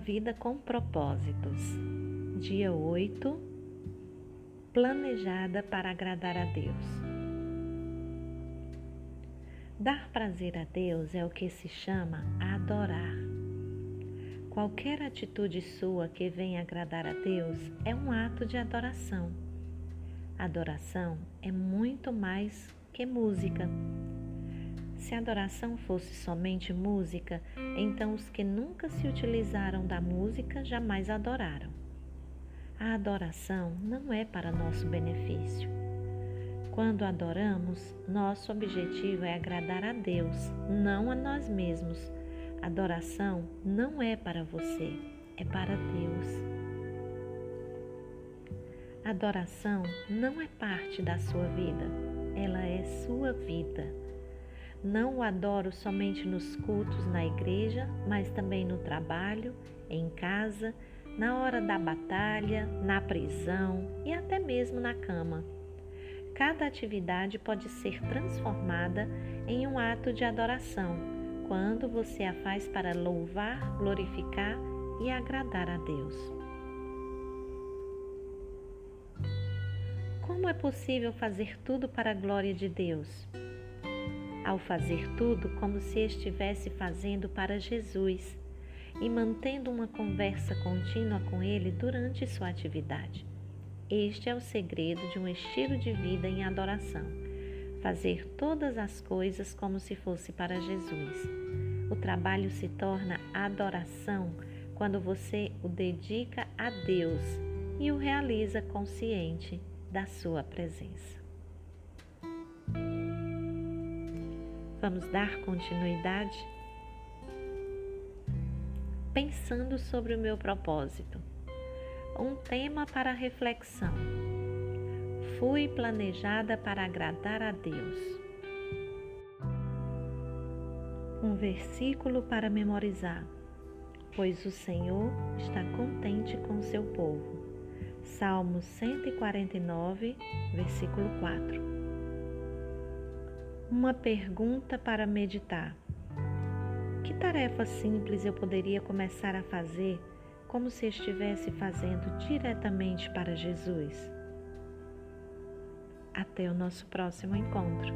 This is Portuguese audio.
vida com propósitos. Dia 8. Planejada para agradar a Deus. Dar prazer a Deus é o que se chama adorar. Qualquer atitude sua que venha agradar a Deus é um ato de adoração. Adoração é muito mais que música se a adoração fosse somente música, então os que nunca se utilizaram da música jamais adoraram. A adoração não é para nosso benefício. Quando adoramos, nosso objetivo é agradar a Deus, não a nós mesmos. Adoração não é para você, é para Deus. Adoração não é parte da sua vida, ela é sua vida. Não o adoro somente nos cultos na igreja, mas também no trabalho, em casa, na hora da batalha, na prisão e até mesmo na cama. Cada atividade pode ser transformada em um ato de adoração quando você a faz para louvar, glorificar e agradar a Deus. Como é possível fazer tudo para a glória de Deus? Ao fazer tudo como se estivesse fazendo para Jesus e mantendo uma conversa contínua com Ele durante sua atividade. Este é o segredo de um estilo de vida em adoração. Fazer todas as coisas como se fosse para Jesus. O trabalho se torna adoração quando você o dedica a Deus e o realiza consciente da sua presença. Vamos dar continuidade? Pensando sobre o meu propósito. Um tema para reflexão. Fui planejada para agradar a Deus. Um versículo para memorizar. Pois o Senhor está contente com seu povo. Salmo 149, versículo 4 uma pergunta para meditar. Que tarefa simples eu poderia começar a fazer como se estivesse fazendo diretamente para Jesus? Até o nosso próximo encontro.